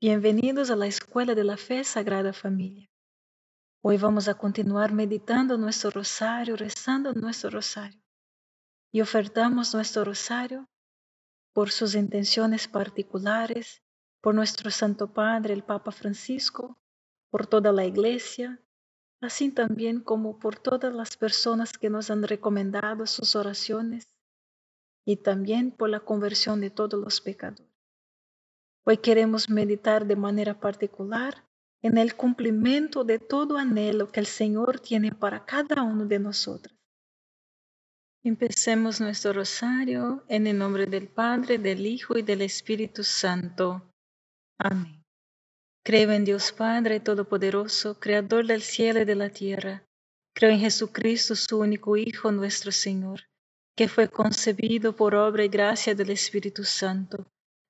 Bienvenidos a la Escuela de la Fe Sagrada Familia. Hoy vamos a continuar meditando nuestro rosario, rezando nuestro rosario. Y ofertamos nuestro rosario por sus intenciones particulares, por nuestro Santo Padre, el Papa Francisco, por toda la Iglesia, así también como por todas las personas que nos han recomendado sus oraciones y también por la conversión de todos los pecadores. Hoy queremos meditar de manera particular en el cumplimiento de todo anhelo que el Señor tiene para cada uno de nosotros. Empecemos nuestro rosario en el nombre del Padre, del Hijo y del Espíritu Santo. Amén. Creo en Dios Padre Todopoderoso, Creador del cielo y de la tierra. Creo en Jesucristo, su único Hijo, nuestro Señor, que fue concebido por obra y gracia del Espíritu Santo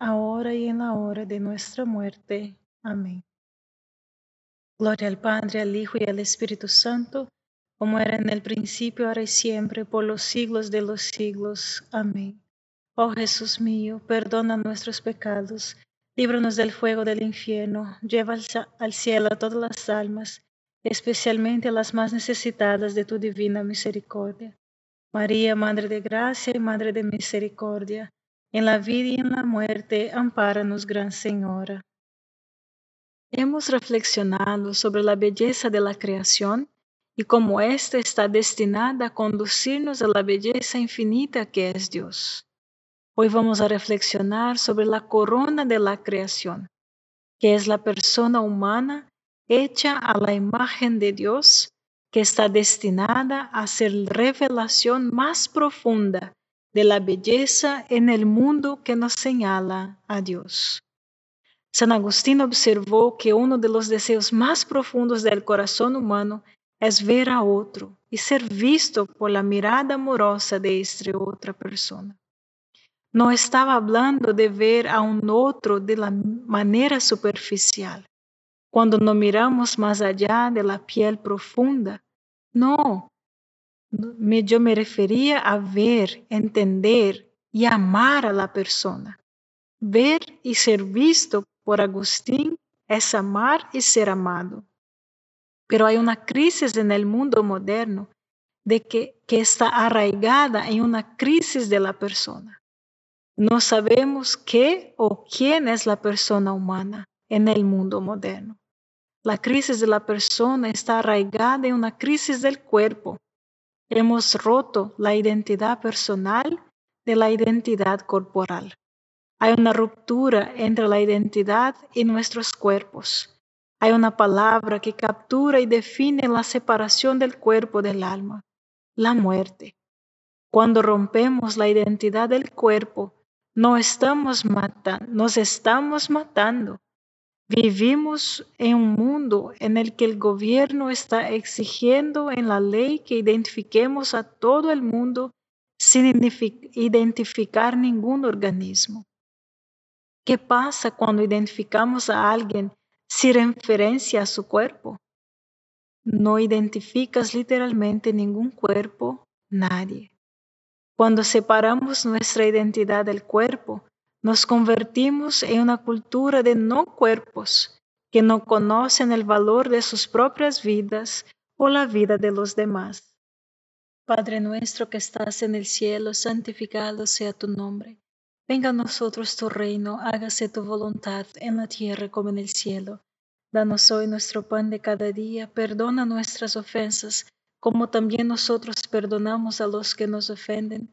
ahora y en la hora de nuestra muerte. Amén. Gloria al Padre, al Hijo y al Espíritu Santo, como era en el principio, ahora y siempre, por los siglos de los siglos. Amén. Oh Jesús mío, perdona nuestros pecados, líbranos del fuego del infierno, lleva al cielo a todas las almas, especialmente a las más necesitadas de tu divina misericordia. María, Madre de Gracia y Madre de Misericordia, en la vida y en la muerte, ampáranos, Gran Señora. Hemos reflexionado sobre la belleza de la creación y cómo ésta está destinada a conducirnos a la belleza infinita que es Dios. Hoy vamos a reflexionar sobre la corona de la creación, que es la persona humana hecha a la imagen de Dios, que está destinada a ser revelación más profunda de la belleza en el mundo que nos señala a Dios. San Agustín observó que uno de los deseos más profundos del corazón humano es ver a otro y ser visto por la mirada amorosa de esta otra persona. No estaba hablando de ver a un otro de la manera superficial, cuando no miramos más allá de la piel profunda. No, yo me refería a ver, entender y amar a la persona. Ver y ser visto por Agustín es amar y ser amado. Pero hay una crisis en el mundo moderno de que, que está arraigada en una crisis de la persona. No sabemos qué o quién es la persona humana en el mundo moderno. La crisis de la persona está arraigada en una crisis del cuerpo Hemos roto la identidad personal de la identidad corporal. Hay una ruptura entre la identidad y nuestros cuerpos. hay una palabra que captura y define la separación del cuerpo del alma, la muerte. Cuando rompemos la identidad del cuerpo, no estamos matando, nos estamos matando. Vivimos en un mundo en el que el gobierno está exigiendo en la ley que identifiquemos a todo el mundo sin identificar ningún organismo. ¿Qué pasa cuando identificamos a alguien sin referencia a su cuerpo? No identificas literalmente ningún cuerpo, nadie. Cuando separamos nuestra identidad del cuerpo, nos convertimos en una cultura de no cuerpos que no conocen el valor de sus propias vidas o la vida de los demás. Padre nuestro que estás en el cielo, santificado sea tu nombre. Venga a nosotros tu reino, hágase tu voluntad en la tierra como en el cielo. Danos hoy nuestro pan de cada día, perdona nuestras ofensas, como también nosotros perdonamos a los que nos ofenden,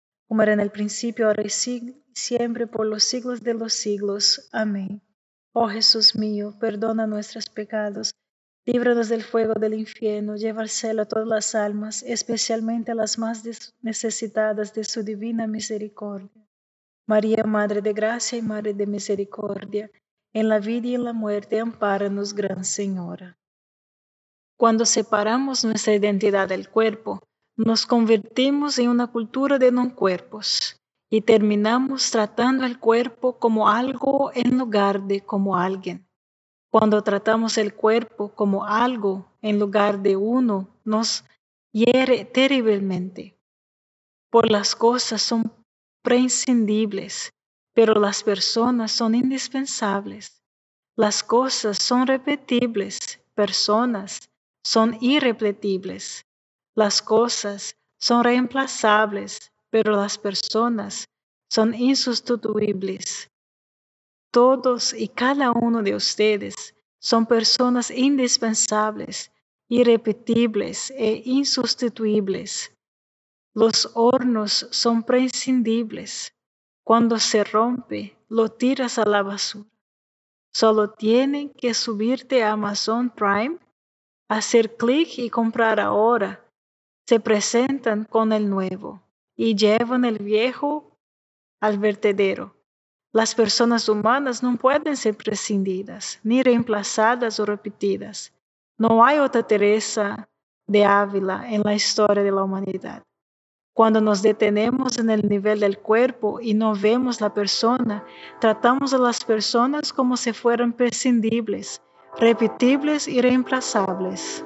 como era en el principio, ahora y siempre, por los siglos de los siglos. Amén. Oh Jesús mío, perdona nuestros pecados, líbranos del fuego del infierno, lleva al cielo a todas las almas, especialmente a las más necesitadas de su divina misericordia. María, Madre de Gracia y Madre de Misericordia, en la vida y en la muerte, ampáranos, Gran Señora. Cuando separamos nuestra identidad del cuerpo, nos convertimos en una cultura de no cuerpos y terminamos tratando el cuerpo como algo en lugar de como alguien. Cuando tratamos el cuerpo como algo en lugar de uno nos hiere terriblemente. Por las cosas son prescindibles, pero las personas son indispensables. Las cosas son repetibles, personas son irrepetibles. Las cosas son reemplazables, pero las personas son insustituibles. Todos y cada uno de ustedes son personas indispensables, irrepetibles e insustituibles. Los hornos son prescindibles. Cuando se rompe, lo tiras a la basura. Solo tienen que subirte a Amazon Prime, hacer clic y comprar ahora. Se presentan con el nuevo y llevan el viejo al vertedero. Las personas humanas no pueden ser prescindidas, ni reemplazadas o repetidas. No hay otra Teresa de Ávila en la historia de la humanidad. Cuando nos detenemos en el nivel del cuerpo y no vemos la persona, tratamos a las personas como si fueran prescindibles, repetibles y reemplazables.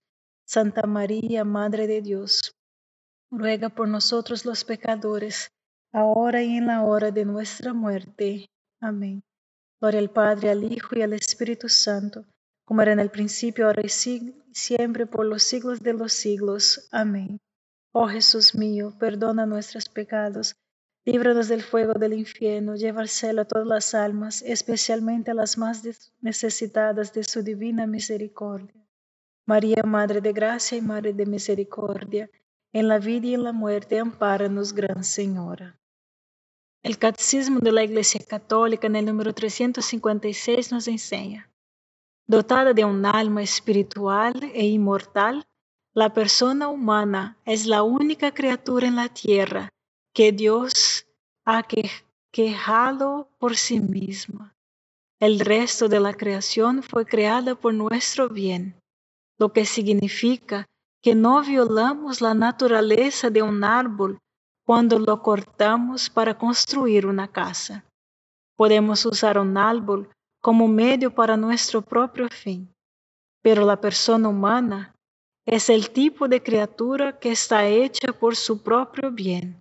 Santa María, Madre de Dios, ruega por nosotros los pecadores, ahora y en la hora de nuestra muerte. Amén. Gloria al Padre, al Hijo y al Espíritu Santo como era en el principio, ahora y siempre, por los siglos de los siglos. Amén. Oh Jesús mío, perdona nuestros pecados, Líbranos del fuego del infierno, lleva al cielo a todas las almas, especialmente a las más necesitadas de su divina misericordia. María, Madre de Gracia y Madre de Misericordia, en la vida y en la muerte, ampáranos, Gran Señora. El Catecismo de la Iglesia Católica en el número 356 nos enseña, dotada de un alma espiritual e inmortal, la persona humana es la única criatura en la tierra que Dios ha quejado por sí misma. El resto de la creación fue creada por nuestro bien, lo que significa que no violamos la naturaleza de un árbol cuando lo cortamos para construir una casa. Podemos usar un árbol como medio para nuestro propio fin, pero la persona humana es el tipo de criatura que está hecha por su propio bien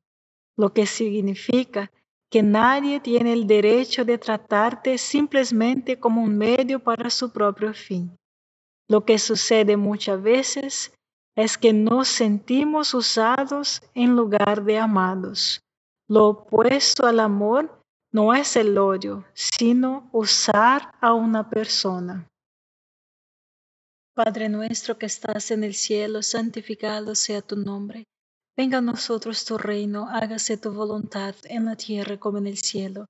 lo que significa que nadie tiene el derecho de tratarte simplemente como un medio para su propio fin. Lo que sucede muchas veces es que nos sentimos usados en lugar de amados. Lo opuesto al amor no es el odio, sino usar a una persona. Padre nuestro que estás en el cielo, santificado sea tu nombre. Venga a nosotros tu reino, hágase tu voluntad en la tierra como en el cielo.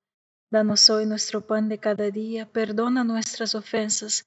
Danos hoy nuestro pan de cada día, perdona nuestras ofensas,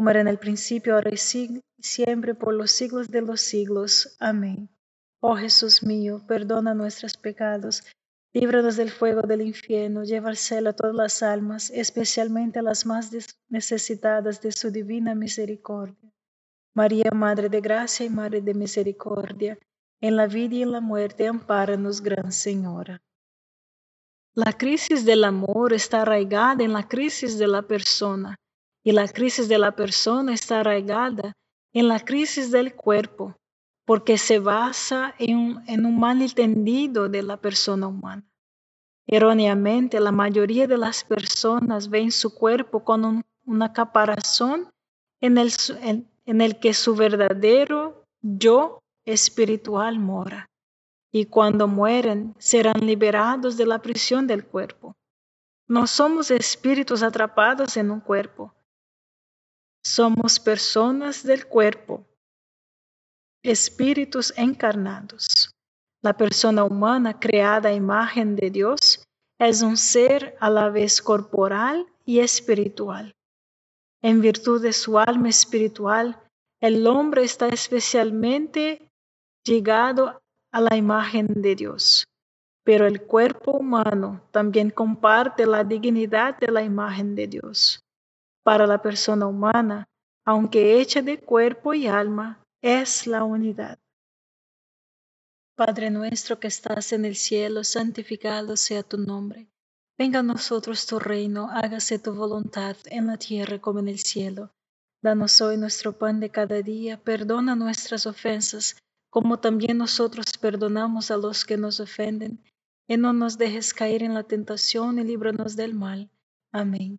como era en el principio, ahora y siempre, por los siglos de los siglos. Amén. Oh Jesús mío, perdona nuestros pecados, Líbranos del fuego del infierno, lleva al cielo a todas las almas, especialmente a las más necesitadas de su divina misericordia. María, Madre de Gracia y Madre de Misericordia, en la vida y en la muerte, ampáranos, Gran Señora. La crisis del amor está arraigada en la crisis de la persona, y la crisis de la persona está arraigada en la crisis del cuerpo porque se basa en un, en un malentendido de la persona humana. Erróneamente, la mayoría de las personas ven su cuerpo con una caparazón en en el que su verdadero yo espiritual mora. Y cuando mueren, serán liberados de la prisión del cuerpo. No somos espíritus atrapados en un cuerpo. Somos personas del cuerpo espíritus encarnados. La persona humana creada a imagen de Dios es un ser a la vez corporal y espiritual. En virtud de su alma espiritual, el hombre está especialmente llegado a la imagen de Dios. Pero el cuerpo humano también comparte la dignidad de la imagen de Dios. Para la persona humana, aunque hecha de cuerpo y alma, es la unidad. Padre nuestro que estás en el cielo, santificado sea tu nombre. Venga a nosotros tu reino, hágase tu voluntad en la tierra como en el cielo. Danos hoy nuestro pan de cada día, perdona nuestras ofensas, como también nosotros perdonamos a los que nos ofenden, y no nos dejes caer en la tentación y líbranos del mal. Amén.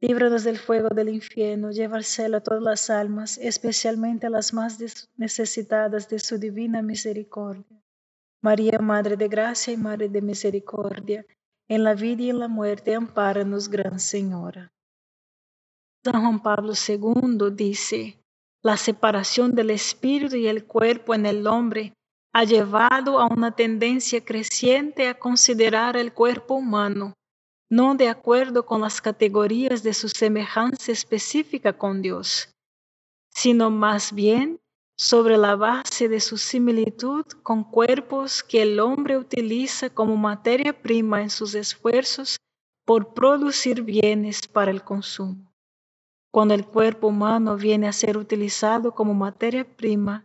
líbranos del fuego del infierno, lleva al cielo a todas las almas, especialmente a las más necesitadas de su divina misericordia. María, Madre de Gracia y Madre de Misericordia, en la vida y en la muerte, ampáranos, Gran Señora. San Juan Pablo II dice, la separación del espíritu y el cuerpo en el hombre ha llevado a una tendencia creciente a considerar el cuerpo humano no de acuerdo con las categorías de su semejanza específica con Dios, sino más bien sobre la base de su similitud con cuerpos que el hombre utiliza como materia prima en sus esfuerzos por producir bienes para el consumo. Cuando el cuerpo humano viene a ser utilizado como materia prima,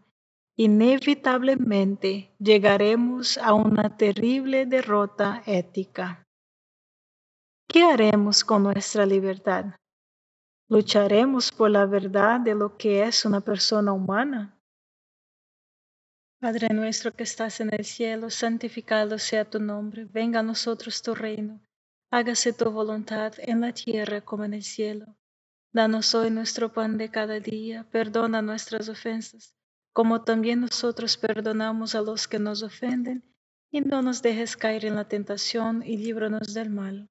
inevitablemente llegaremos a una terrible derrota ética. ¿Qué haremos con nuestra libertad? ¿Lucharemos por la verdad de lo que es una persona humana? Padre nuestro que estás en el cielo, santificado sea tu nombre, venga a nosotros tu reino, hágase tu voluntad en la tierra como en el cielo. Danos hoy nuestro pan de cada día, perdona nuestras ofensas, como también nosotros perdonamos a los que nos ofenden, y no nos dejes caer en la tentación, y líbranos del mal.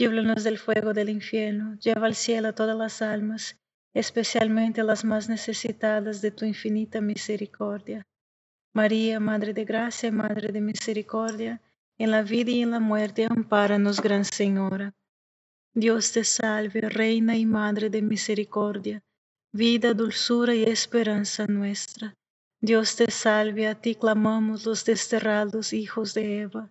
líbranos del fuego del infierno, lleva al cielo a todas las almas, especialmente las más necesitadas de tu infinita misericordia. María, Madre de Gracia Madre de Misericordia, en la vida y en la muerte, ampáranos, Gran Señora. Dios te salve, Reina y Madre de Misericordia, vida, dulzura y esperanza nuestra. Dios te salve, a ti clamamos los desterrados hijos de Eva,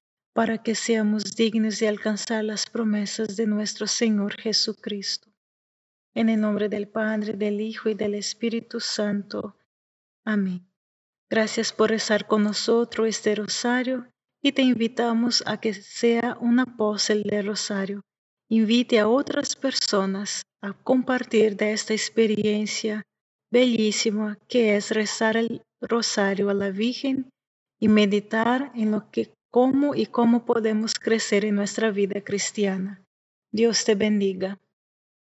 para que seamos dignos de alcanzar las promesas de nuestro Señor Jesucristo. En el nombre del Padre, del Hijo y del Espíritu Santo. Amén. Gracias por rezar con nosotros este rosario y te invitamos a que sea un apóstol del rosario. Invite a otras personas a compartir de esta experiencia bellísima que es rezar el rosario a la Virgen y meditar en lo que, cómo y cómo podemos crecer en nuestra vida cristiana. Dios te bendiga.